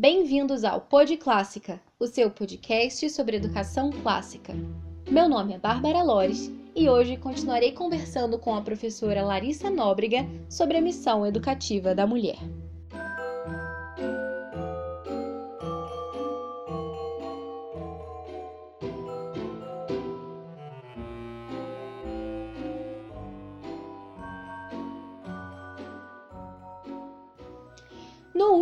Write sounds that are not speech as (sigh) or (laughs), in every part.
Bem-vindos ao Pod Clássica, o seu podcast sobre educação clássica. Meu nome é Bárbara Lores e hoje continuarei conversando com a professora Larissa Nóbrega sobre a missão educativa da mulher.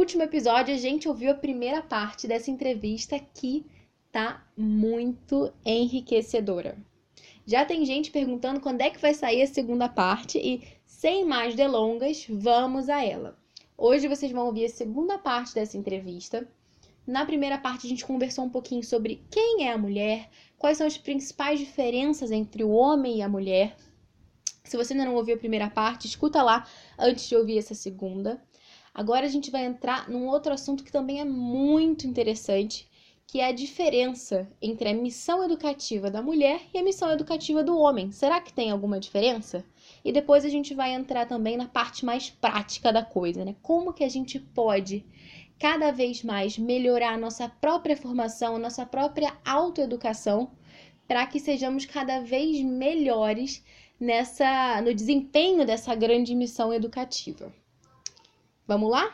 Último episódio, a gente ouviu a primeira parte dessa entrevista que tá muito enriquecedora. Já tem gente perguntando quando é que vai sair a segunda parte e, sem mais delongas, vamos a ela. Hoje vocês vão ouvir a segunda parte dessa entrevista. Na primeira parte, a gente conversou um pouquinho sobre quem é a mulher, quais são as principais diferenças entre o homem e a mulher. Se você ainda não ouviu a primeira parte, escuta lá antes de ouvir essa segunda. Agora a gente vai entrar num outro assunto que também é muito interessante, que é a diferença entre a missão educativa da mulher e a missão educativa do homem. Será que tem alguma diferença? E depois a gente vai entrar também na parte mais prática da coisa, né? Como que a gente pode cada vez mais melhorar a nossa própria formação, a nossa própria autoeducação, para que sejamos cada vez melhores nessa no desempenho dessa grande missão educativa. Vamos lá?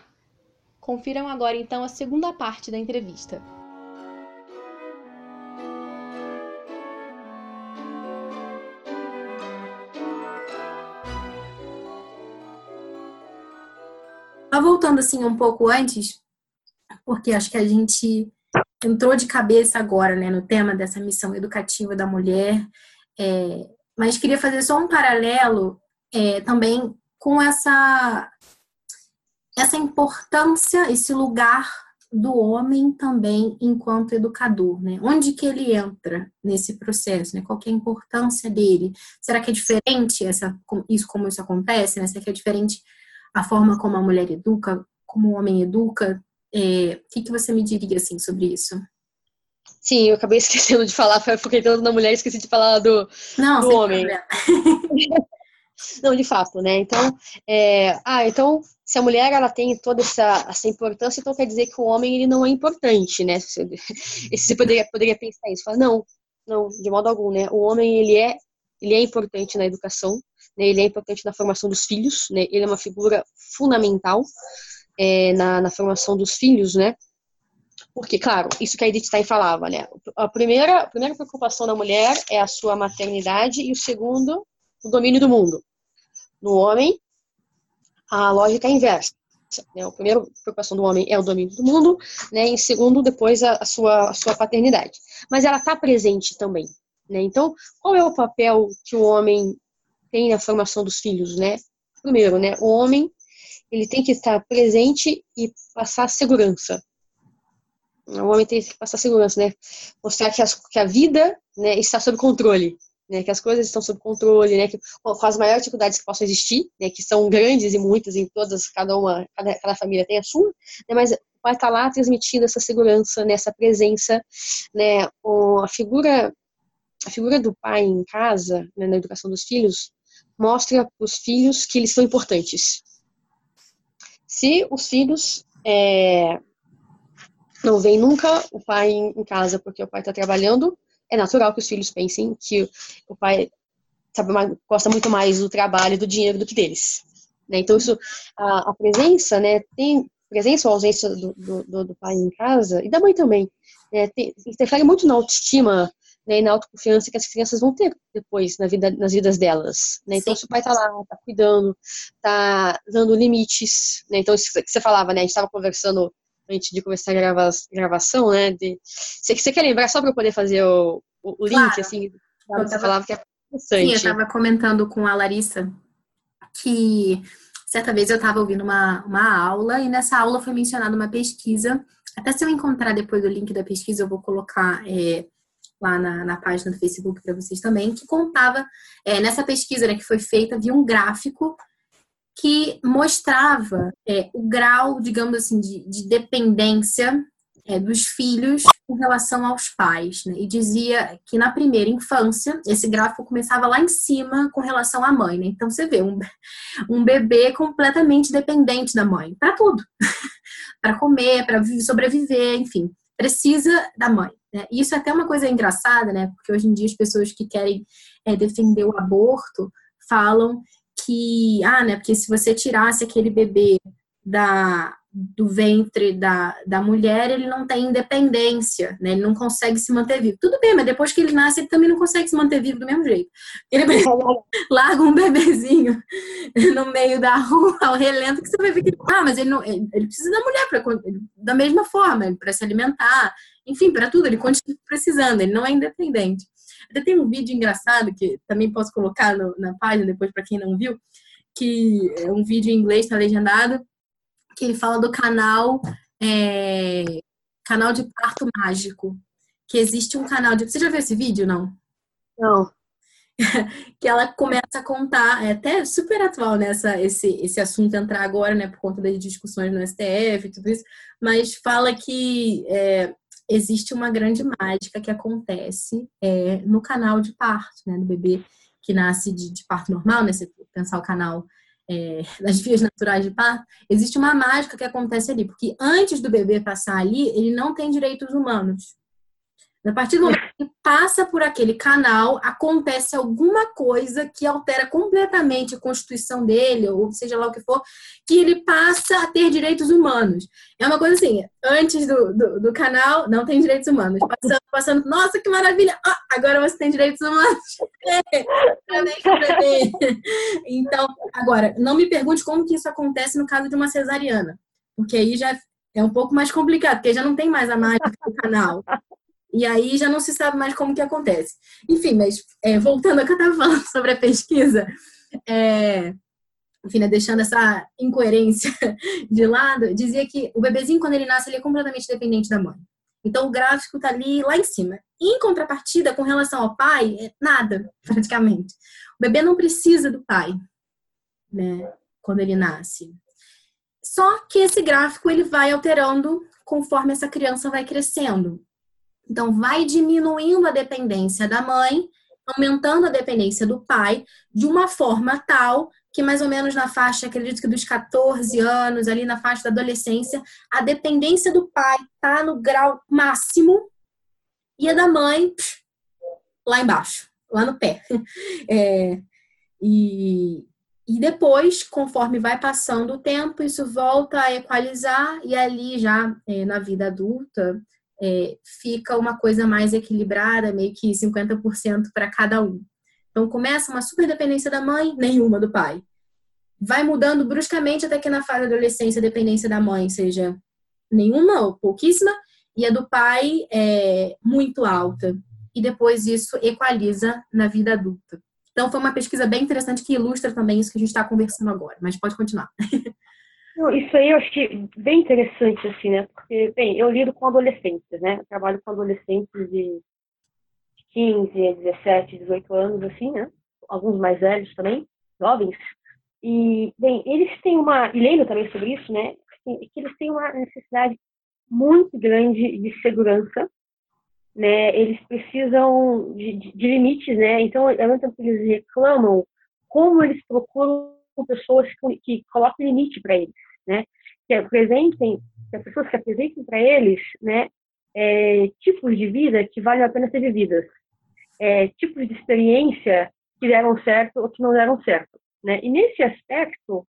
Confiram agora então a segunda parte da entrevista. voltando assim um pouco antes, porque acho que a gente entrou de cabeça agora, né, no tema dessa missão educativa da mulher, é, mas queria fazer só um paralelo é, também com essa essa importância, esse lugar do homem também enquanto educador, né? Onde que ele entra nesse processo, né? Qual é a importância dele? Será que é diferente essa, isso como isso acontece, né? Será que é diferente a forma como a mulher educa, como o homem educa. É, o que, que você me diria assim sobre isso? Sim, eu acabei (laughs) esquecendo de falar, fiquei tanto na mulher, esqueci de falar do, Não, do homem. (laughs) Não, de fato, né? Então, é, ah, então, se a mulher ela tem toda essa, essa importância, então quer dizer que o homem ele não é importante, né? Você, (laughs) você poderia, poderia pensar isso. Falar, não, não, de modo algum, né? O homem ele é, ele é importante na educação, né, ele é importante na formação dos filhos, né, ele é uma figura fundamental é, na, na, formação dos filhos, né, porque, claro, isso que a Edith Stein falava, né, a primeira, a primeira preocupação da mulher é a sua maternidade e o segundo, o domínio do mundo. No homem, a lógica é inversa. Né, a primeira preocupação do homem é o domínio do mundo, né, em segundo, depois a, a sua, a sua paternidade. Mas ela está presente também. Né? Então, qual é o papel que o homem tem na formação dos filhos, né? Primeiro, né, o homem ele tem que estar presente e passar segurança. O homem tem que passar segurança, né? Mostrar que, as, que a vida né, está sob controle, né? Que as coisas estão sob controle, né? Que, com as maiores dificuldades que possam existir, né? Que são grandes e muitas em todas, cada uma, cada, cada família tem a sua, né? Mas o pai está lá transmitindo essa segurança, né? Essa presença, né? A figura a figura do pai em casa, né, na educação dos filhos, mostra para os filhos que eles são importantes. Se os filhos é, não veem nunca o pai em casa porque o pai está trabalhando, é natural que os filhos pensem que o pai sabe, gosta muito mais do trabalho, do dinheiro do que deles. Né? Então, isso, a, a, presença, né, tem presença ou ausência do, do, do, pai em casa, e da mãe também, né, tem, interfere muito na autoestima né, e na autoconfiança que as crianças vão ter depois na vida, nas vidas delas. Né? Então, se o pai está lá, está cuidando, está dando limites, né? então isso que você falava, né? a gente estava conversando antes de começar a grava, gravação, né? De, você, você quer lembrar só para eu poder fazer o, o, link, claro. assim, tava, você falava que é interessante. Sim, eu estava comentando com a Larissa que certa vez eu estava ouvindo uma, uma aula e nessa aula foi mencionada uma pesquisa. Até se eu encontrar depois o link da pesquisa, eu vou colocar é, lá na, na página do Facebook para vocês também, que contava, é, nessa pesquisa né, que foi feita, havia um gráfico que mostrava é, o grau, digamos assim, de, de dependência é, dos filhos com relação aos pais, né? E dizia que na primeira infância, esse gráfico começava lá em cima com relação à mãe, né? Então você vê um, (laughs) um bebê completamente dependente da mãe, para tudo. (laughs) para comer, para sobreviver, enfim, precisa da mãe. Né? Isso é até uma coisa engraçada, né? Porque hoje em dia as pessoas que querem é, defender o aborto falam que, ah, né? Porque se você tirasse aquele bebê da, do ventre da, da mulher, ele não tem independência, né? Ele não consegue se manter vivo. Tudo bem, mas depois que ele nasce, ele também não consegue se manter vivo do mesmo jeito. Ele (laughs) larga um bebezinho no meio da rua, (laughs) ao relento, que você vai ver que ah, mas ele, não, ele precisa da mulher pra, da mesma forma, para se alimentar, enfim, para tudo, ele continua precisando, ele não é independente. Até tem um vídeo engraçado que também posso colocar no, na página depois para quem não viu, que é um vídeo em inglês, está legendado, que ele fala do canal é, canal de parto mágico. Que existe um canal de. Você já viu esse vídeo, não? Não. (laughs) que ela começa a contar, é até super atual nessa né, esse, esse assunto entrar agora, né, por conta das discussões no STF e tudo isso, mas fala que é, existe uma grande mágica que acontece é, no canal de parto, né, do bebê que nasce de, de parto normal, né, se pensar o canal é, (laughs) das vias naturais de parto, existe uma mágica que acontece ali, porque antes do bebê passar ali, ele não tem direitos humanos. A partir do momento que passa por aquele canal, acontece alguma coisa que altera completamente a constituição dele, ou seja lá o que for, que ele passa a ter direitos humanos. É uma coisa assim, antes do, do, do canal, não tem direitos humanos. Passando, passando, nossa, que maravilha! Ah, agora você tem direitos humanos. (laughs) então, agora, não me pergunte como que isso acontece no caso de uma cesariana, porque aí já é um pouco mais complicado, porque já não tem mais a mágica do canal. E aí já não se sabe mais como que acontece. Enfim, mas é, voltando ao que eu estava falando (laughs) sobre a pesquisa, é, enfim, né, deixando essa incoerência (laughs) de lado, dizia que o bebezinho, quando ele nasce, ele é completamente dependente da mãe. Então, o gráfico está ali lá em cima. Em contrapartida, com relação ao pai, é nada, (laughs) praticamente. O bebê não precisa do pai, né, quando ele nasce. Só que esse gráfico ele vai alterando conforme essa criança vai crescendo. Então, vai diminuindo a dependência da mãe, aumentando a dependência do pai, de uma forma tal que, mais ou menos na faixa, acredito que dos 14 anos, ali na faixa da adolescência, a dependência do pai está no grau máximo e a da mãe lá embaixo, lá no pé. (laughs) É, e, e depois, conforme vai passando o tempo, isso volta a equalizar e ali já é, na vida adulta é, fica uma coisa mais equilibrada, meio que 50% para cada um. Então começa uma super dependência da mãe, nenhuma do pai. Vai mudando bruscamente até que na fase da adolescência a dependência da mãe seja nenhuma ou pouquíssima, e a do pai é muito alta. E depois isso equaliza na vida adulta. Então foi uma pesquisa bem interessante que ilustra também isso que a gente está conversando agora, mas pode continuar. (laughs) Isso aí eu achei bem interessante, assim, né? Porque, bem, eu lido com adolescentes, né? Eu trabalho com adolescentes de 15, 17, 18 anos, assim, né? Alguns mais velhos também, jovens. E, bem, eles têm uma. E lendo também sobre isso, né? Que eles têm uma necessidade muito grande de segurança, né? Eles precisam de, de, de limites, né? Então, ao mesmo tempo que eles reclamam, como eles procuram pessoas que, que coloquem limite para eles, né? Que apresentem, que as pessoas que apresentem para eles, né? É, tipos de vida que valem a pena ser vividas, é, tipos de experiência que deram certo ou que não deram certo, né? E nesse aspecto,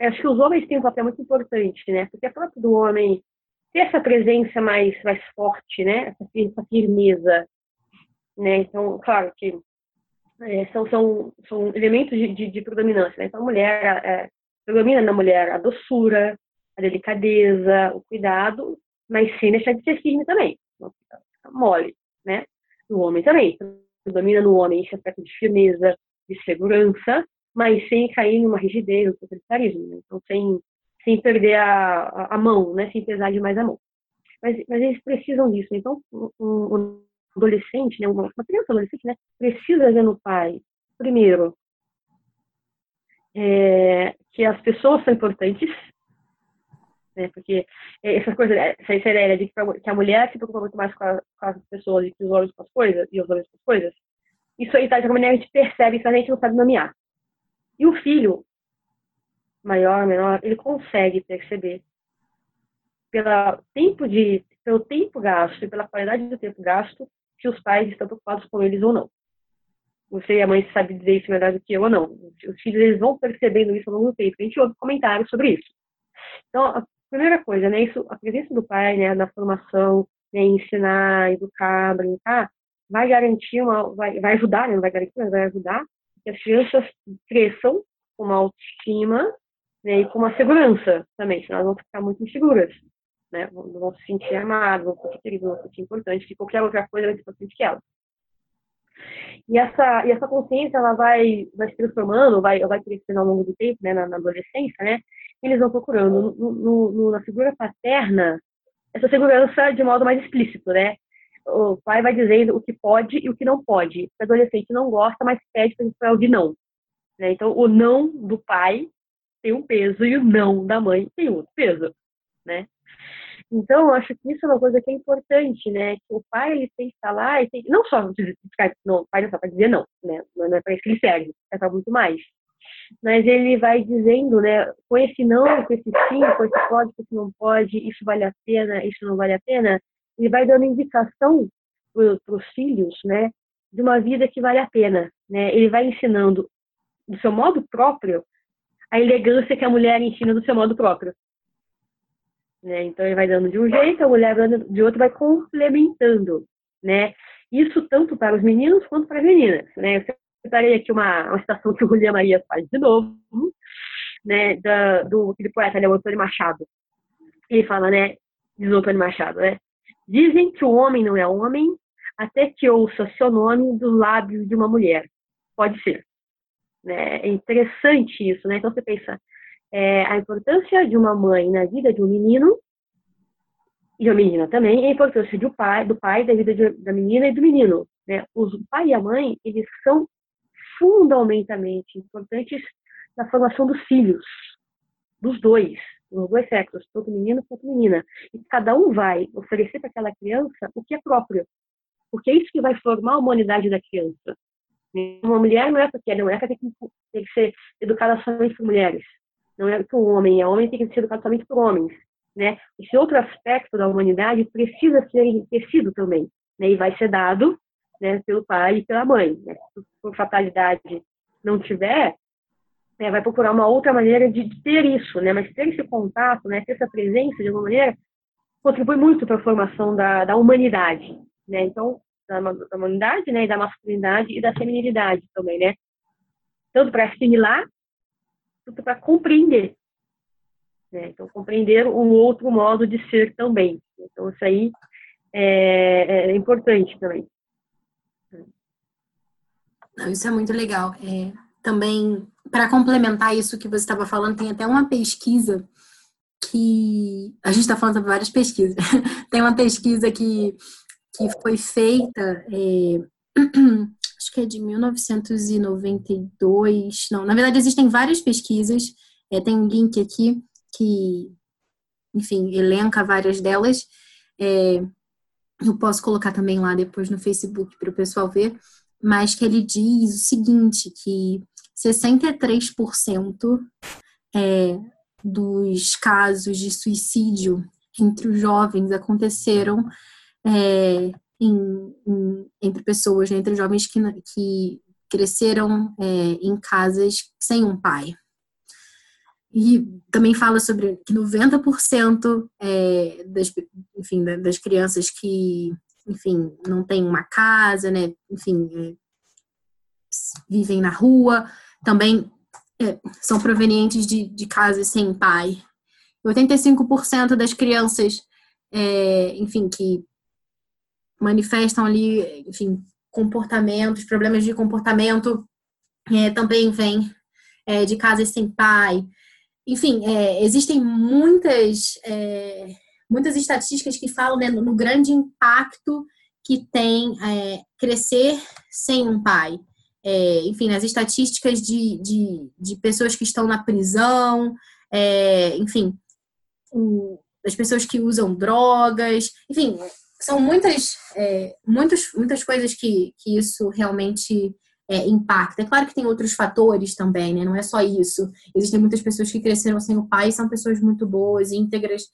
acho que os homens têm um papel muito importante, né? Porque é próprio do homem ter essa presença mais mais forte, né? Essa firmeza, né? Então, claro que é, são, são, são elementos de, de, de predominância. Né? Então, a mulher é, predomina na mulher a doçura, a delicadeza, o cuidado, mas sem deixar de ser firme também. Fica, mole, né? No homem também. Predomina no homem esse aspecto de firmeza, de segurança, mas sem cair numa rigidez, no totalitarismo. Né? Então, sem, sem perder a, a, mão, né? Sem pesar demais a mão. Mas, mas eles precisam disso. Então, um, um adolescente, né, uma criança adolescente, né, precisa ver no pai, primeiro, é, que as pessoas são importantes, né? Porque essas coisas, essa ideia de que a mulher se preocupa muito mais com, a, com as pessoas e que os homens com as coisas, e os homens com as coisas, isso aí, tá, de alguma maneira, a gente percebe, isso a gente não sabe nomear. E o filho, maior, menor, ele consegue perceber pelo tempo de pelo tempo gasto e pela qualidade do tempo gasto se os pais estão preocupados com eles ou não. Você e a mãe sabe dizer isso melhor do que eu ou não. Os filhos eles vão percebendo isso ao longo do tempo. A gente ouve comentários sobre isso. Então, a primeira coisa, né, isso, a presença do pai, né, na formação, né, ensinar, educar, brincar, vai garantir uma, vai, vai ajudar, né, não vai garantir, mas vai ajudar que as crianças cresçam com uma autoestima né, e com uma segurança também, senão elas vão ficar muito inseguras, né, vão se sentir amadas, vão se sentir queridas, vão se sentir importantes, que qualquer outra coisa vai ser importante que elas. E essa, e essa consciência, ela vai, vai se transformando, vai, vai crescendo ao longo do tempo, né, na, na adolescência, né, eles vão procurando no, no, no, na figura paterna essa segurança de modo mais explícito, né, o pai vai dizendo o que pode e o que não pode. O adolescente não gosta, mas pede para ouvir não. Né? Então, o não do pai tem um peso e o não da mãe tem outro peso, né? Então, eu acho que isso é uma coisa que é importante, né? Que o pai ele tem que estar lá e tem não só ficar, não, o pai não só para dizer não, né? Não é para isso que ele serve, é para muito mais. Mas ele vai dizendo, né? Com esse não, com esse sim, com esse pode, com esse não pode, isso vale a pena, isso não vale a pena, ele vai dando indicação para os filhos, né, de uma vida que vale a pena, né? Ele vai ensinando do seu modo próprio a elegância que a mulher ensina do seu modo próprio. Né? Então ele vai dando de um jeito, a mulher dando de outro, vai complementando, né? Isso tanto para os meninos quanto para as meninas, né? Eu separei aqui uma, uma citação que o Julian Maria faz de novo, né? Da, do aquele poeta, né? O Antônio Machado. Ele fala, né? Diz o Antônio Machado, né? Dizem que o homem não é homem até que ouça seu nome do lábio de uma mulher. Pode ser. Né? É interessante isso, né? Então você pensa é, a importância de uma mãe na vida de um menino e de uma menina também, a importância do pai, do pai da vida de, da menina e do menino. Né? Os, o pai e a mãe, eles são fundamentalmente importantes na formação dos filhos, dos dois nos dois sexos, tanto menino quanto menina. E cada um vai oferecer para aquela criança o que é próprio. Porque é isso que vai formar a humanidade da criança. Uma mulher não é porque não é que tem que, tem que ser educada somente por mulheres. Não é que um homem é homem tem que ser educado somente por homens. Né? Esse outro aspecto da humanidade precisa ser enriquecido também. Né? E vai ser dado né, pelo pai e pela mãe. Né? Se por fatalidade não tiver, né, vai procurar uma outra maneira de, ter isso, né? Mas ter esse contato, né, ter essa presença de alguma maneira, contribui muito para a formação da, da humanidade, né? Então, da, da humanidade, né, e da masculinidade e da feminilidade também, né? Tanto para assimilar, para compreender. Né? Então, compreender um outro modo de ser também. Então, isso aí é, é importante também. Isso é muito legal. É, também, para complementar isso que você estava falando, tem até uma pesquisa que. A gente está falando sobre várias pesquisas. (laughs) tem uma pesquisa que, que foi feita, é, (clears throat) acho que é de 1992. Não, na verdade, existem várias pesquisas. É, tem um link aqui que, enfim, elenca várias delas. É, eu posso colocar também lá depois no Facebook para o pessoal ver, mas que ele diz o seguinte, que 63% é, dos casos de suicídio entre os jovens aconteceram é, em, em, entre pessoas, né, entre jovens que, que cresceram é, em casas sem um pai. E também fala sobre que 90% é, das, enfim, das crianças que, enfim, não têm uma casa, né, enfim, é, vivem na rua, também é, são provenientes de, de casas sem pai. 85% das crianças, é, enfim, que manifestam ali, enfim, comportamentos, problemas de comportamento, é, também vêm é, de casas sem pai. Enfim, é, existem muitas, é, muitas estatísticas que falam né, no grande impacto que tem crescer sem um pai é, enfim, nas estatísticas de, de, de, pessoas que estão na prisão, é, enfim, o, das pessoas que usam drogas, enfim, são muitas, é, muitas, muitas coisas que, que isso realmente é, impacta. É claro que tem outros fatores também, né? Não é só isso. Existem muitas pessoas que cresceram sem o pai e são pessoas muito boas, íntegras,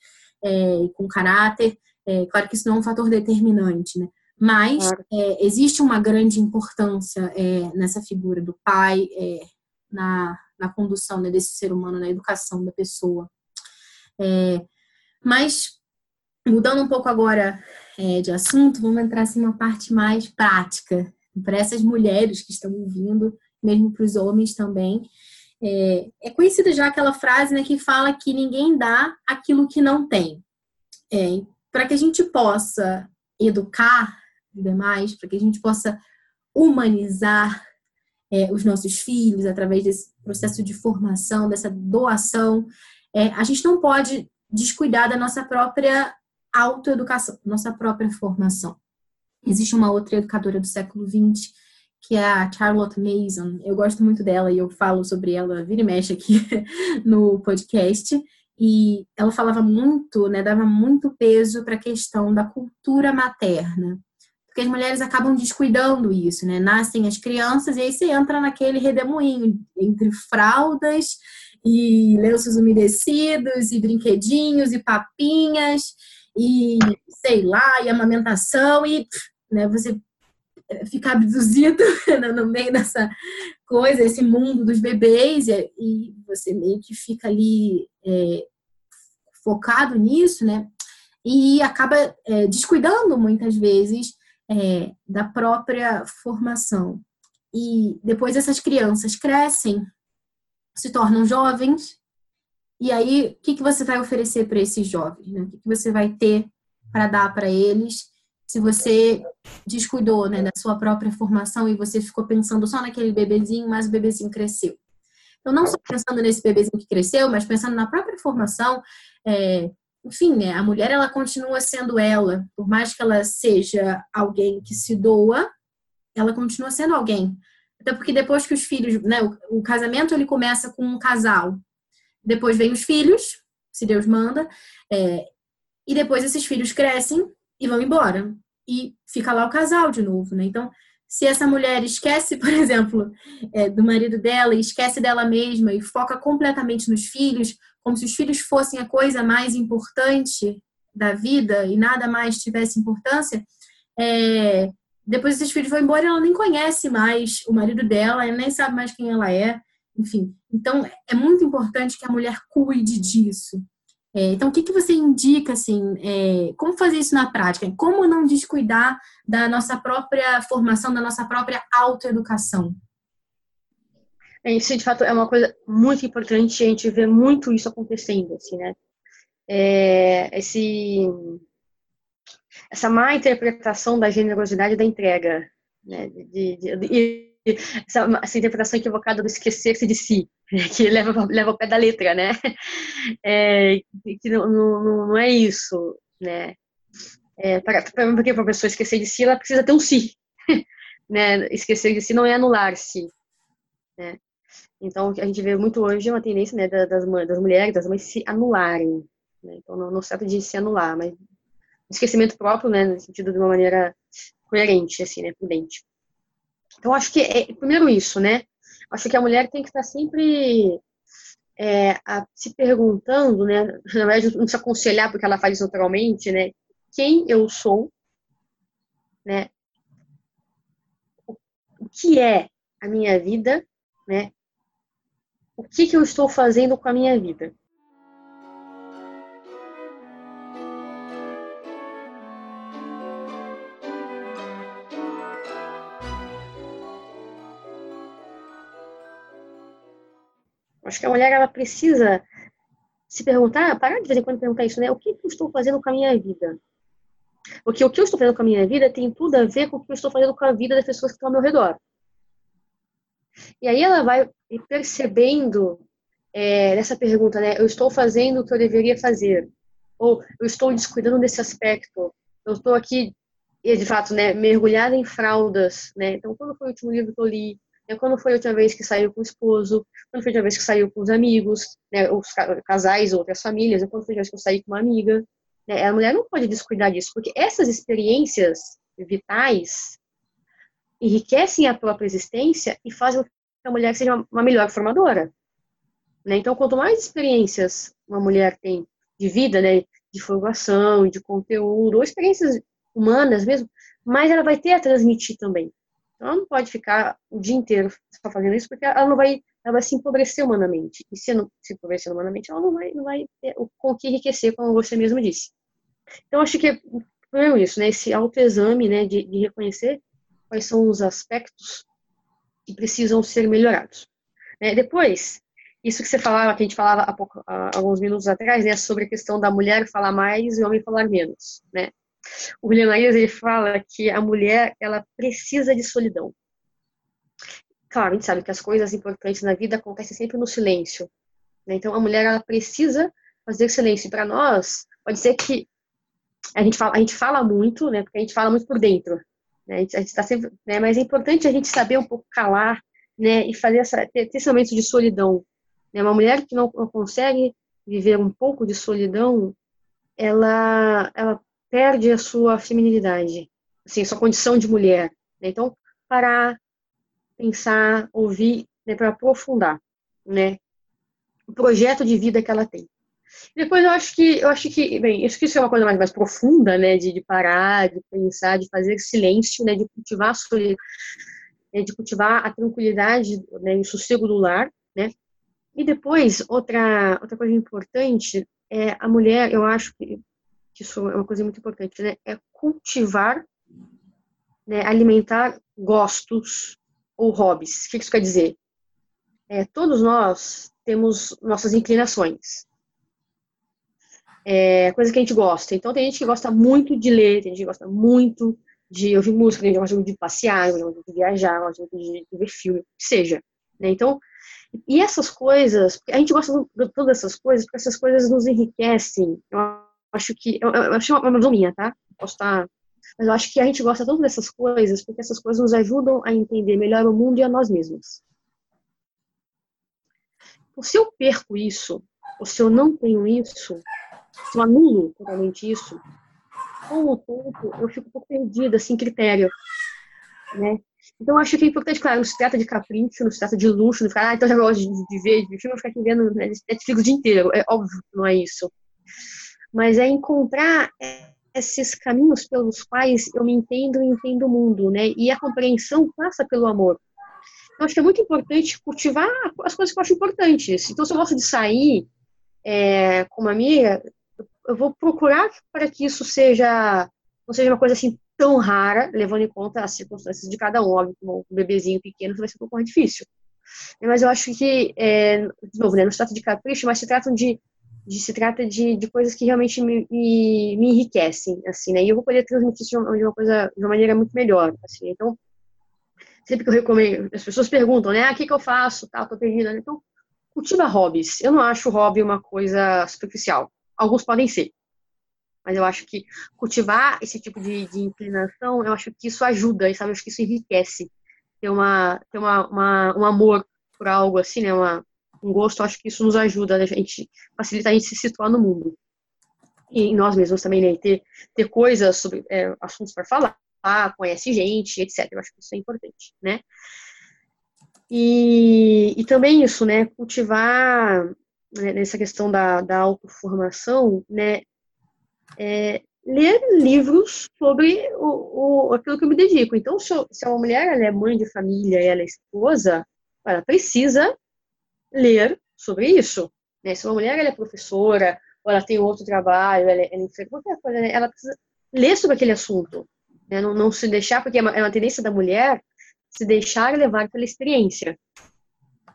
é, com caráter. É, claro que isso não é um fator determinante, né? Mas claro. é, existe uma grande importância é, nessa figura do pai, é, na, na condução né, desse ser humano, na educação da pessoa. Mas, mudando um pouco agora é, de assunto, vamos entrar assim, uma parte mais prática, para essas mulheres que estão ouvindo, mesmo para os homens também. É, é, conhecida já aquela frase né, que fala que ninguém dá aquilo que não tem. É, para que a gente possa educar demais, para que a gente possa humanizar é, os nossos filhos através desse processo de formação, dessa doação, é, a gente não pode descuidar da nossa própria autoeducação, nossa própria formação. Existe uma outra educadora do século XX, que é a Charlotte Mason. Eu gosto muito dela e eu falo sobre ela, vira e mexe aqui (laughs) no podcast. E ela falava muito, né, dava muito peso para a questão da cultura materna. Porque as mulheres acabam descuidando isso, né? Nascem as crianças e aí você entra naquele redemoinho entre fraldas e lenços umedecidos e brinquedinhos e papinhas e sei lá, e amamentação e né, você fica abduzido (laughs) no meio dessa coisa, esse mundo dos bebês e você meio que fica ali é, focado nisso, né? E acaba é, descuidando muitas vezes é, da própria formação. E depois essas crianças crescem, se tornam jovens, e aí o que, que você vai oferecer para esses jovens? Né? O que, que você vai ter para dar para eles se você descuidou né, da sua própria formação e você ficou pensando só naquele bebezinho, mas o bebezinho cresceu? Então, não só pensando nesse bebezinho que cresceu, mas pensando na própria formação, é, enfim, né, a mulher ela continua sendo ela, por mais que ela seja alguém que se doa, ela continua sendo alguém. Até porque depois que os filhos, né, o, o casamento ele começa com um casal, depois vem os filhos, se Deus manda, é, e depois esses filhos crescem e vão embora. E fica lá o casal de novo, né? Então, se essa mulher esquece, (laughs) por exemplo, é, do marido dela esquece dela mesma e foca completamente nos filhos, como se os filhos fossem a coisa mais importante da vida e nada mais tivesse importância, é, depois esses filhos vão embora e ela nem conhece mais o marido dela, ela nem sabe mais quem ela é, enfim. Então, é muito importante que a mulher cuide disso. É, então, o que, que você indica, assim, é, como fazer isso na prática? Como não descuidar da nossa própria formação, da nossa própria autoeducação? É, isso, de fato, é uma coisa muito importante, a gente vê muito isso acontecendo, assim, né? É, esse, essa má interpretação da generosidade da entrega, né? De, de, de, essa, essa, interpretação equivocada do esquecer-se de si, (laughs) que leva, leva ao pé da letra, né? É, que não, não, não é isso, né? É, para, porque para a pessoa esquecer de si, ela precisa ter um si, (laughs) né? Esquecer de si não é anular-se, né? Então, a gente vê muito hoje uma tendência né, das, das mulheres, das mães se anularem. Né? Então, não, não se trata de se anular, mas esquecimento próprio, né, no sentido de uma maneira coerente, assim, né, prudente. Então, acho que é primeiro isso, né? Acho que a mulher tem que estar sempre é, a, se perguntando, né? Na verdade, não se aconselhar porque ela faz isso naturalmente, né? Quem eu sou, né? O, que é a minha vida, né? o que, que eu estou fazendo com a minha vida. Acho que a mulher ela precisa se perguntar, parar de vez em quando perguntar isso, né? O que, eu estou fazendo com a minha vida? Porque o que eu estou fazendo com a minha vida tem tudo a ver com o que eu estou fazendo com a vida das pessoas que estão ao meu redor. E aí ela vai percebendo é, nessa pergunta, né? Eu estou fazendo o que eu deveria fazer? Ou eu estou descuidando desse aspecto? Eu estou aqui, de fato, né, mergulhada em fraldas, né? Então, quando foi o último livro que eu li? Né? Quando foi a última vez que saiu com o esposo? Quando foi a última vez que saiu com os amigos? Né? Os casais, outras famílias? Quando foi a última vez que eu saí com uma amiga? Né? A mulher não pode descuidar disso, porque essas experiências vitais enriquecem a própria existência e fazem com que a mulher seja uma melhor formadora. Né? Então, quanto mais experiências uma mulher tem de vida, né, de formação, de conteúdo, ou experiências humanas mesmo, mais ela vai ter a transmitir também. Então, ela não pode ficar o dia inteiro só fazendo isso, porque ela não vai, ela vai se empobrecer humanamente. E se não se empobrecer humanamente, ela não vai, não vai ter o com que enriquecer, como você mesmo disse. Então, acho que é isso, né, esse autoexame, né, de, de reconhecer quais são os aspectos que precisam ser melhorados. Né? Depois, isso que você falava, que a gente falava há, pouco, há alguns minutos atrás, né, sobre a questão da mulher falar mais e o homem falar menos, né? O William Ayers, ele fala que a mulher, ela precisa de solidão. Claro, a gente sabe que as coisas importantes na vida acontecem sempre no silêncio. Né? Então, a mulher, ela precisa fazer silêncio. Para nós, pode ser que a gente fala, a gente fala muito, né? Porque a gente fala muito por dentro. Né? A gente está sempre, né? Mas é importante a gente saber um pouco calar, né? E fazer essa, ter, ter esse momento de solidão, né? Uma mulher que não, não consegue viver um pouco de solidão, ela, ela perde a sua feminilidade, assim, sua condição de mulher. Né? Então, parar, pensar, ouvir, né, para aprofundar, né, o projeto de vida que ela tem. Depois eu acho que eu acho que bem isso que isso é uma coisa mais, mais profunda, né, de, de parar, de pensar, de fazer silêncio, né, de cultivar a solidão, né, de cultivar a tranquilidade, né, o sossego do lar, né, e depois, outra, outra coisa importante é a mulher, eu acho que, que isso é uma coisa muito importante, né? É cultivar, né, alimentar gostos ou hobbies. O que isso quer dizer? É, todos nós temos nossas inclinações. É, coisa que a gente gosta. Então, tem gente que gosta muito de ler, tem gente que gosta muito de ouvir música, tem gente que gosta muito de passear, tem gente que gosta de viajar, gosta muito de, de ver filme, o que seja. Né? Então, e essas coisas, a gente gosta de todas essas coisas, porque essas coisas nos enriquecem. Acho que, eu, eu acho uma visão minha, tá? Posso estar, mas eu acho que a gente gosta tanto dessas coisas, porque essas coisas nos ajudam a entender melhor o mundo e a nós mesmos. Então, se eu perco isso, ou se eu não tenho isso, se eu anulo totalmente isso, com o tempo eu fico um pouco perdida, sem critério, né? Então, acho que é importante, claro, não se trata de capricho, não se trata de luxo, não ficar, ah, então já gosto de, de ver, de eu ficar aqui vendo Netflix o dia inteiro. É óbvio que não é isso. Mas é encontrar esses caminhos pelos quais eu me entendo e entendo o mundo, né? E a compreensão passa pelo amor. Então, acho que é muito importante cultivar as coisas que eu acho importantes. Então, se eu gosto de sair é, com uma amiga, eu vou procurar para que isso seja não seja uma coisa assim tão rara, levando em conta as circunstâncias de cada um. Óbvio, um bebezinho pequeno vai ser um pouco mais difícil. Mas eu acho que, é, de novo, né, não se trata de capricho, mas se trata de, de se trata de, de coisas que realmente me, me, me, enriquecem, assim, né? E eu vou poder transmitir isso de uma, coisa, de uma maneira muito melhor, assim. Então, sempre que eu recomendo, as pessoas perguntam, né? Ah, o que, que eu faço? Tá, tô perdida. Então, cultiva hobbies. Eu não acho hobby uma coisa superficial. Alguns podem ser, mas eu acho que cultivar esse tipo de, de inclinação, eu acho que isso ajuda, sabe? Eu acho que isso enriquece. Ter, uma, ter uma, uma um amor por algo assim, né? Uma, um gosto, acho que isso nos ajuda, né? a gente facilita a gente se situar no mundo. E nós mesmos também, né? Ter, ter coisas sobre é, assuntos para falar, conhece gente, etc. Eu acho que isso é importante, né? E, e também isso, né? Cultivar né, nessa questão da, da autoformação, né? é, ler livros sobre o, o, aquilo que eu me dedico. Então, se, eu, se uma mulher ela é mãe de família, ela é esposa, ela precisa ler sobre isso. Né? Se uma mulher ela é professora, ou ela tem outro trabalho, ela é, ela é qualquer coisa, né? ela precisa ler sobre aquele assunto. Né? Não, não se deixar, porque é uma, é uma tendência da mulher se deixar levar pela experiência.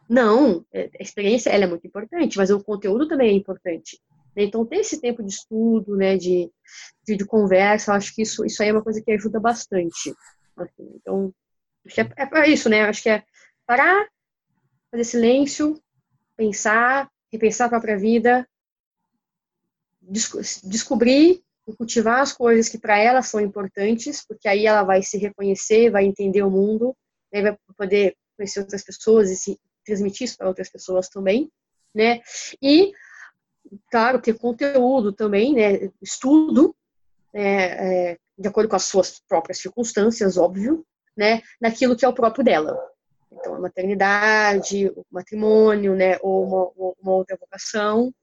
Não, é, a experiência ela é muito importante, mas o conteúdo também é importante. Né? Então, ter esse tempo de estudo, né, de, de, de, conversa, eu acho que isso, isso aí é uma coisa que ajuda bastante. Assim. Então, é, é para isso, né? Acho que é parar, fazer silêncio, pensar, repensar a própria vida, descobrir e cultivar as coisas que para ela são importantes, porque aí ela vai se reconhecer, vai entender o mundo, né, vai poder conhecer outras pessoas e se transmitir isso para outras pessoas também, né? E, claro, ter conteúdo também, né? Estudo, né? É, de acordo com as suas próprias circunstâncias, óbvio, né? Naquilo que é o próprio dela. Então, a maternidade, o matrimônio, né? Ou uma, uma outra vocação,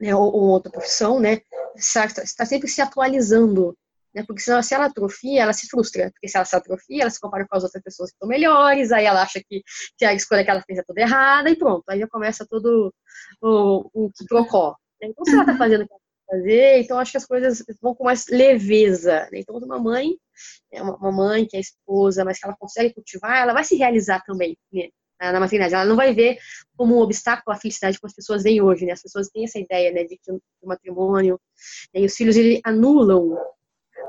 né? Ou, ou outra profissão, né? Está, está sempre se atualizando né? Porque senão, se ela atrofia, ela se frustra. Porque se ela se atrofia, ela se compara com as outras pessoas que estão melhores, aí ela acha que, que a escolha que ela fez é toda errada, e pronto. Aí já começa todo o, o que trocou. Então, se ela está fazendo o que ela fazer, então acho que as coisas vão com mais leveza. Né? Então, uma mãe, é uma mãe que é esposa, mas que ela consegue cultivar, ela vai se realizar também. Né? na maternidade. Ela não vai ver como um obstáculo a felicidade que as pessoas veem hoje, né? As pessoas têm essa ideia, né, de que o matrimônio né, e os filhos ele anulam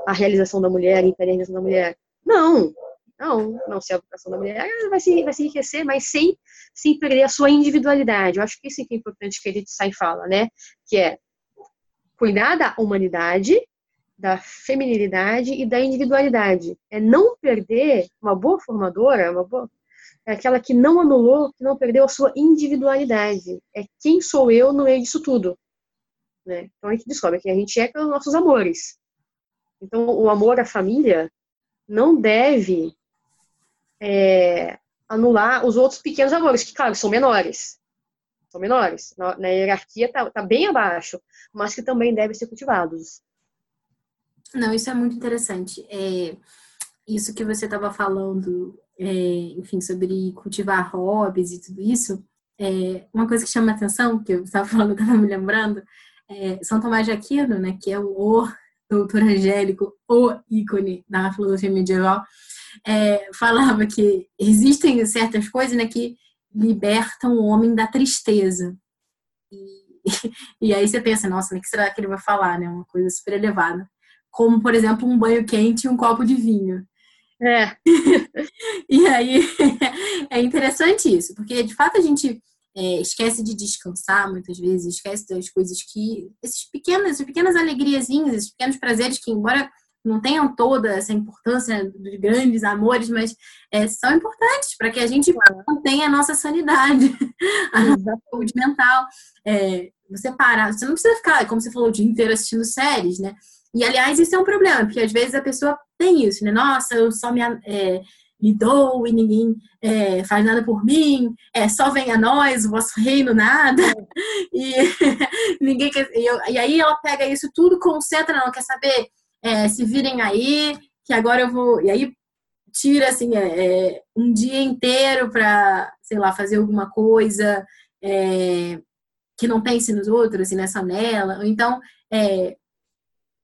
a realização da mulher, a realização da mulher. Não, não, não. Se a vocação da mulher vai se, vai se enriquecer, mas sem, sem perder a sua individualidade. Eu acho que isso é importante que a gente sai e fala, né? Que é cuidar da humanidade, da feminilidade e da individualidade. É não perder uma boa formadora, uma boa, é aquela que não anulou, que não perdeu a sua individualidade. É quem sou eu no meio disso tudo. Né? Então a gente descobre que a gente é pelos nossos amores. Então, o amor à família não deve é, anular os outros pequenos amores, que, claro, são menores. São menores. Na, na hierarquia está tá bem abaixo, mas que também devem ser cultivados. Não, isso é muito interessante. É, isso que você estava falando, é, enfim, sobre cultivar hobbies e tudo isso, é, uma coisa que chama atenção, que eu estava (laughs) falando, estava me lembrando, é São Tomás de Aquino, né, que é o doutor Angélico, o ícone da filosofia medieval, é, falava que existem certas coisas né, que libertam o homem da tristeza. E, (laughs) e aí você pensa, nossa, o que será que ele vai falar? Né? Uma coisa super elevada. Como, por exemplo, um banho quente e um copo de vinho. É. (laughs) e aí (laughs) é interessante isso, porque de fato a gente é, esquece de descansar muitas vezes, esquece das coisas que. esses pequenos, essas pequenas alegriazinhas, esses pequenos prazeres que, embora não tenham toda essa importância dos grandes amores, mas é, são importantes para que a gente mantenha a nossa sanidade, (laughs) a nossa saúde mental. É, você para, você não precisa ficar, como você falou, o dia inteiro assistindo séries, né? E aliás, isso é um problema, porque às vezes a pessoa tem isso, né? Nossa, eu só me. É, me dou e ninguém é, faz nada por mim, é, só vem a nós, o vosso reino nada. E, (laughs) ninguém quer, e, eu, e, aí ela pega isso tudo, concentra, não quer saber, é, se virem aí, que agora eu vou. E aí tira assim, é, é um dia inteiro para, sei lá, fazer alguma coisa é, que não pense nos outros, assim, nessa nela. Então, é,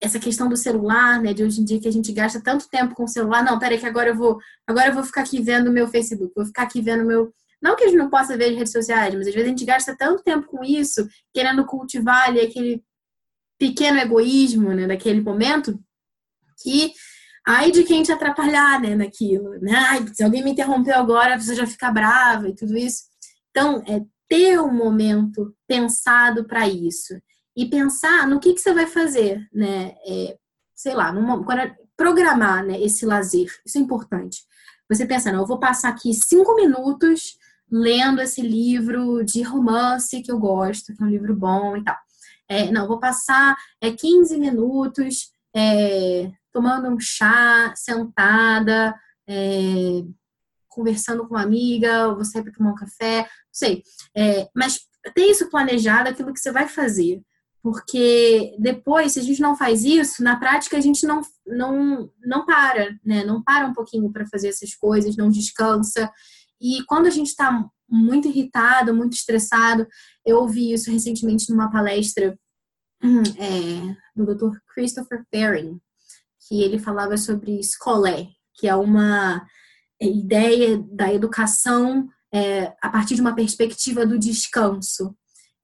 essa questão do celular, né, de hoje em dia que a gente gasta tanto tempo com o celular, não, peraí que agora eu vou, agora eu vou ficar aqui vendo meu Facebook, vou ficar aqui vendo meu, não que a gente não possa ver as redes sociais, mas às vezes a gente gasta tanto tempo com isso, querendo cultivar ali aquele pequeno egoísmo, né, daquele momento, que ai de quem te atrapalhar, né, naquilo, né, ai, se alguém me interrompeu agora, você já fica brava e tudo isso. Então, é ter um momento pensado para isso e pensar no que, que você vai fazer, né? É, sei lá, numa, quando, é, programar né, esse lazer. Isso é importante. Você pensa, não, eu vou passar aqui cinco minutos lendo esse livro de romance que eu gosto, que é um livro bom e tal. É, não, vou passar é, 15 minutos é, tomando um chá, sentada, é, conversando com uma amiga, ou você vai tomar um café, não sei. É, mas tem isso planejado, aquilo que você vai fazer. Porque depois, se a gente não faz isso, na prática a gente não, não, não para, né? Não para um pouquinho para fazer essas coisas, não descansa. E quando a gente está muito irritado, muito estressado, eu ouvi isso recentemente numa palestra é, do Dr. Christopher Perrin, que ele falava sobre escolé, que é uma ideia da educação é, a partir de uma perspectiva do descanso.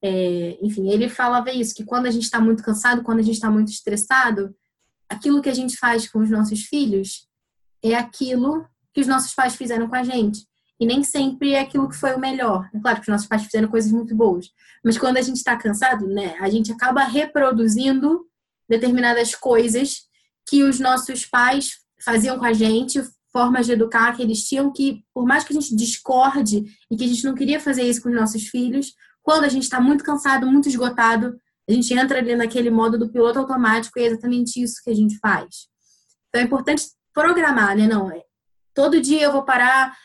É, enfim, ele falava isso, que quando a gente está muito cansado, quando a gente está muito estressado, aquilo que a gente faz com os nossos filhos é aquilo que os nossos pais fizeram com a gente. E nem sempre é aquilo que foi o melhor. É claro que os nossos pais fizeram coisas muito boas. Mas quando a gente está cansado, né, a gente acaba reproduzindo determinadas coisas que os nossos pais faziam com a gente, formas de educar que eles tinham que, por mais que a gente discorde e que a gente não queria fazer isso com os nossos filhos, quando a gente está muito cansado, muito esgotado, a gente entra ali naquele modo do piloto automático e é exatamente isso que a gente faz. Então é importante programar, né? Não, é, todo dia eu vou parar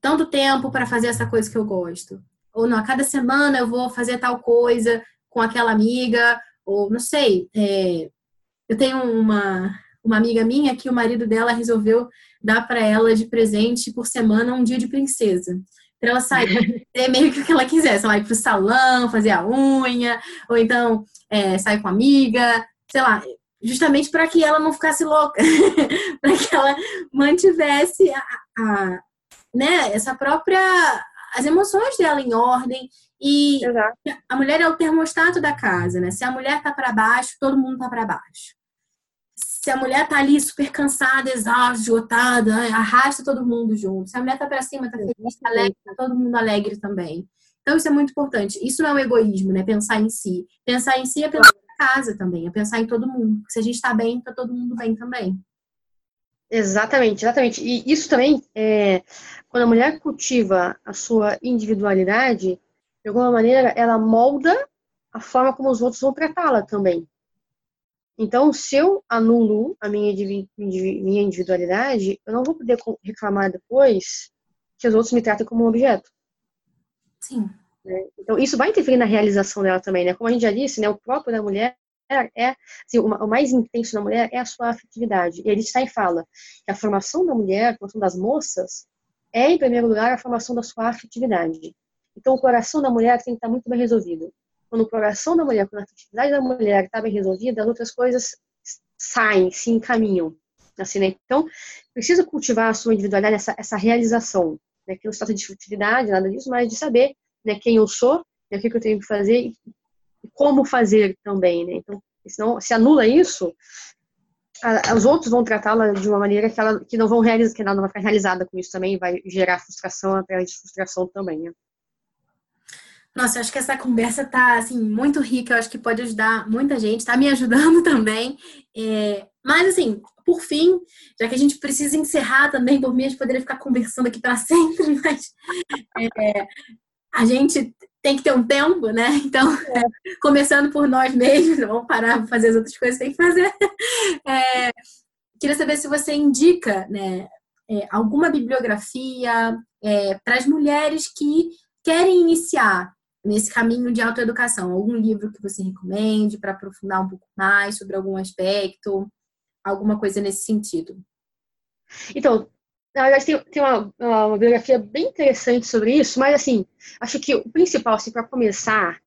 tanto tempo para fazer essa coisa que eu gosto. Ou não, a cada semana eu vou fazer tal coisa com aquela amiga, ou não sei. É, eu tenho uma, uma amiga minha que o marido dela resolveu dar para ela de presente por semana um dia de princesa. Para ela sair, é meio que o que ela quisesse. Ela ir pro salão, fazer a unha, ou então é, sair com a amiga, sei lá, justamente para que ela não ficasse louca, (laughs) para que ela mantivesse a, a, né, essa própria as emoções dela em ordem e Exato. a mulher é o termostato da casa, né? Se a mulher tá para baixo, todo mundo tá para baixo. Se a mulher tá ali super cansada, exausta, esgotada, arrasta todo mundo junto. Se a mulher tá para cima, tá feliz, tá alegre, tá todo mundo alegre também. Então isso é muito importante. Isso não é o egoísmo, né? Pensar em si. Pensar em si é pensar na casa também, é pensar em todo mundo. se a gente tá bem, tá todo mundo bem também. Exatamente, exatamente. E isso também, é, quando a mulher cultiva a sua individualidade, de alguma maneira, ela molda a forma como os outros vão tratá-la também. Então, se eu anulo a minha, minha individualidade, eu não vou poder reclamar depois que os outros me tratem como um objeto. Sim. Né? Então, isso vai interferir na realização dela também, né? Como a gente já disse, né, o próprio da mulher é, assim, o mais intenso na mulher é a sua afetividade. E ele está e fala que a formação da mulher, a formação das moças, é, em primeiro lugar, a formação da sua afetividade. Então, o coração da mulher tem que estar muito bem resolvido. Quando o coração da mulher, quando a afetividade da mulher está bem resolvida, as outras coisas saem, se encaminham. Assim, né? Então, precisa cultivar a sua individualidade, essa, essa realização. Né? Que não se trata de futilidade, nada disso, mas de saber né, quem eu sou, né, o que, eu tenho que fazer como fazer também, né? Então, senão, se anula isso, a, os outros vão tratá-la de uma maneira que ela que não vão realizar, que ela não vai ficar realizada com isso também, vai gerar frustração atrás de frustração também, né? Nossa, eu acho que essa conversa tá assim muito rica, eu acho que pode ajudar muita gente, tá me ajudando (laughs) também. É, mas assim, por fim, já que a gente precisa encerrar também, por mim a gente poderia ficar conversando aqui para (laughs) sempre, mas é, a gente tem que ter um tempo, né? Então, é. (laughs) começando por nós mesmos, não vamos parar de fazer as outras coisas que tem que fazer. É, queria saber se você indica né, é, alguma bibliografia é, para as mulheres que querem iniciar nesse caminho de autoeducação. Algum livro que você recomende para aprofundar um pouco mais sobre algum aspecto, alguma coisa nesse sentido. Então, na verdade, tem, tem uma, uma, biografia bem interessante sobre isso, mas, assim, acho que o principal, assim, para começar,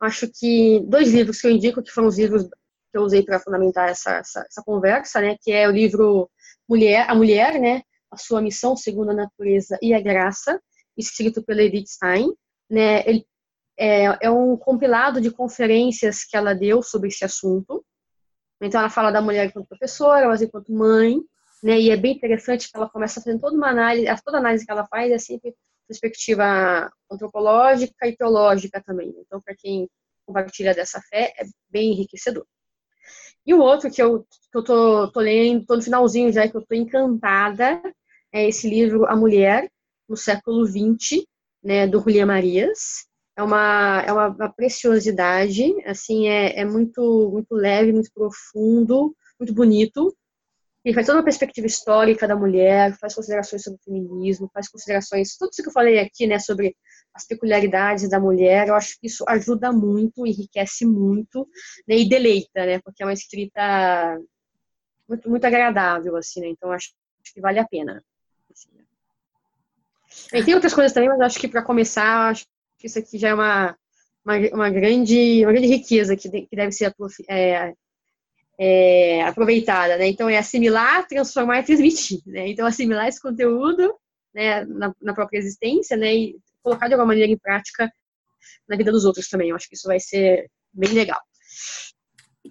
acho que dois livros que eu indico, que foram os livros que eu usei para fundamentar essa, essa, essa, conversa, né, que é o livro Mulher, A Mulher, né, A Sua Missão Segundo a Natureza e a Graça, escrito pela Edith Stein, né, ele é, é um compilado de conferências que ela deu sobre esse assunto, então ela fala da mulher enquanto professora, mas enquanto mãe, né? E é bem interessante que ela começa fazendo toda uma análise, toda análise que ela faz é sempre perspectiva antropológica e teológica também. Então, para quem compartilha dessa fé, é bem enriquecedor. E o outro que eu, que eu tô, tô lendo, tô no finalzinho já, que eu tô encantada, é esse livro A Mulher, no século XX, né, do Julia Marias. É uma, é uma, uma preciosidade, assim, é, é muito, muito leve, muito profundo, muito bonito. Ele faz toda uma perspectiva histórica da mulher, faz considerações sobre o feminismo, faz considerações, tudo isso que eu falei aqui, né, sobre as peculiaridades da mulher, eu acho que isso ajuda muito, enriquece muito, né, e deleita, né, porque é uma escrita muito, muito agradável, assim, né, então acho, acho que vale a pena. Assim, né. E tem outras coisas também, mas acho que para começar, acho isso aqui já é uma, uma, uma, grande, uma grande riqueza que, que deve ser é, é, aproveitada, né? Então é assimilar, transformar e transmitir, né? Então assimilar esse conteúdo, né, na, na, própria existência, né, e colocar de alguma maneira em prática na vida dos outros também. Eu acho que isso vai ser bem legal.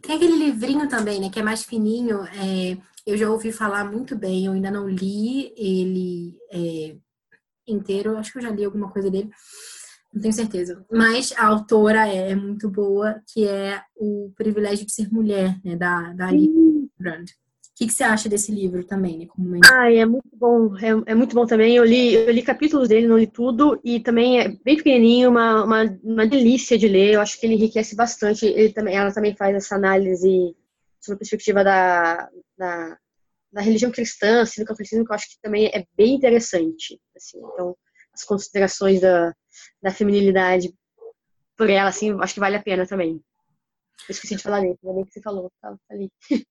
Tem aquele livrinho também, né, que é mais fininho. É, eu já ouvi falar muito bem, eu ainda não li ele é, inteiro. Acho que eu já li alguma coisa dele não tenho certeza. Mas a autora é, muito boa, que é o privilégio de ser mulher, né? Da, da Alice Brand. que, que você acha desse livro também, né? Como ah, é muito bom, é, é, muito bom também. Eu li, eu li capítulos dele, não li tudo, e também é bem pequenininho, uma, uma, uma delícia de ler. Eu acho que ele enriquece bastante. Ele também, ela também faz essa análise sobre a perspectiva da, da, da religião cristã, assim, do catolicismo, que eu acho que também é bem interessante. Assim, então, as considerações da, da feminilidade por ela, assim, acho que vale a pena também. Eu esqueci de falar ainda bem que você falou, tá ali. (laughs)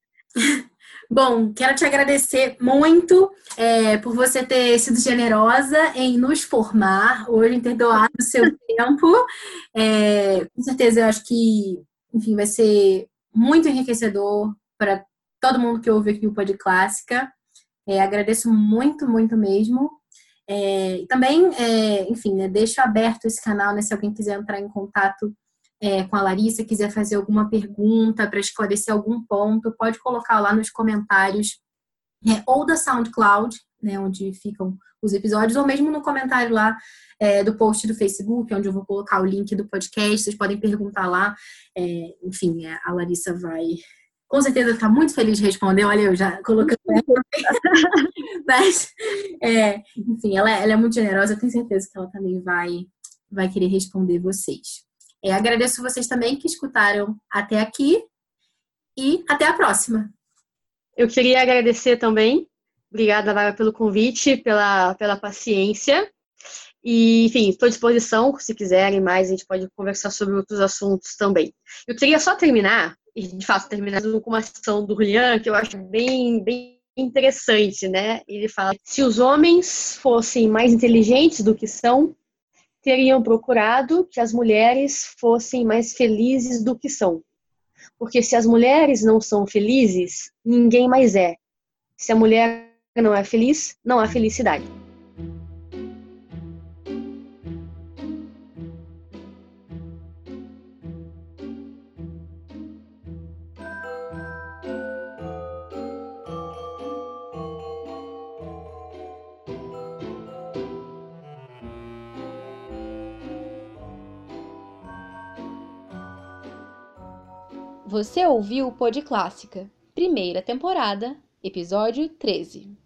Bom, quero te agradecer muito é, por você ter sido generosa em nos formar hoje, em ter doado o seu (laughs) tempo. É, com certeza, eu acho que, enfim, vai ser muito enriquecedor para todo mundo que ouve aqui o Pod Clássica. É, agradeço muito, muito mesmo. É, também, é, enfim, né, deixo aberto esse canal, né, se alguém quiser entrar em contato é, com a Larissa, quiser fazer alguma pergunta para esclarecer algum ponto, pode colocar lá nos comentários, é, ou da SoundCloud, né, onde ficam os episódios, ou mesmo no comentário lá é, do post do Facebook, onde eu vou colocar o link do podcast, vocês podem perguntar lá. É, enfim, é, a Larissa vai com certeza está muito feliz de responder. Olha, eu já colocando. (laughs) Mas, é, enfim, ela, ela, é muito generosa. Eu tenho certeza que ela também vai, vai querer responder vocês. É, agradeço vocês também que escutaram até aqui e até a próxima. Eu queria agradecer também. Obrigada, Lara, pelo convite, pela, pela paciência. E, enfim, estou à disposição, se quiserem mais, a gente pode conversar sobre outros assuntos também. Eu queria só terminar, e de fato terminar com uma ação do Julian, que eu acho bem, bem interessante, né? Ele fala: se os homens fossem mais inteligentes do que são, teriam procurado que as mulheres fossem mais felizes do que são. Porque se as mulheres não são felizes, ninguém mais é. Se a mulher não é feliz, não há felicidade. Você ouviu o Pod Clássica, primeira temporada, episódio 13.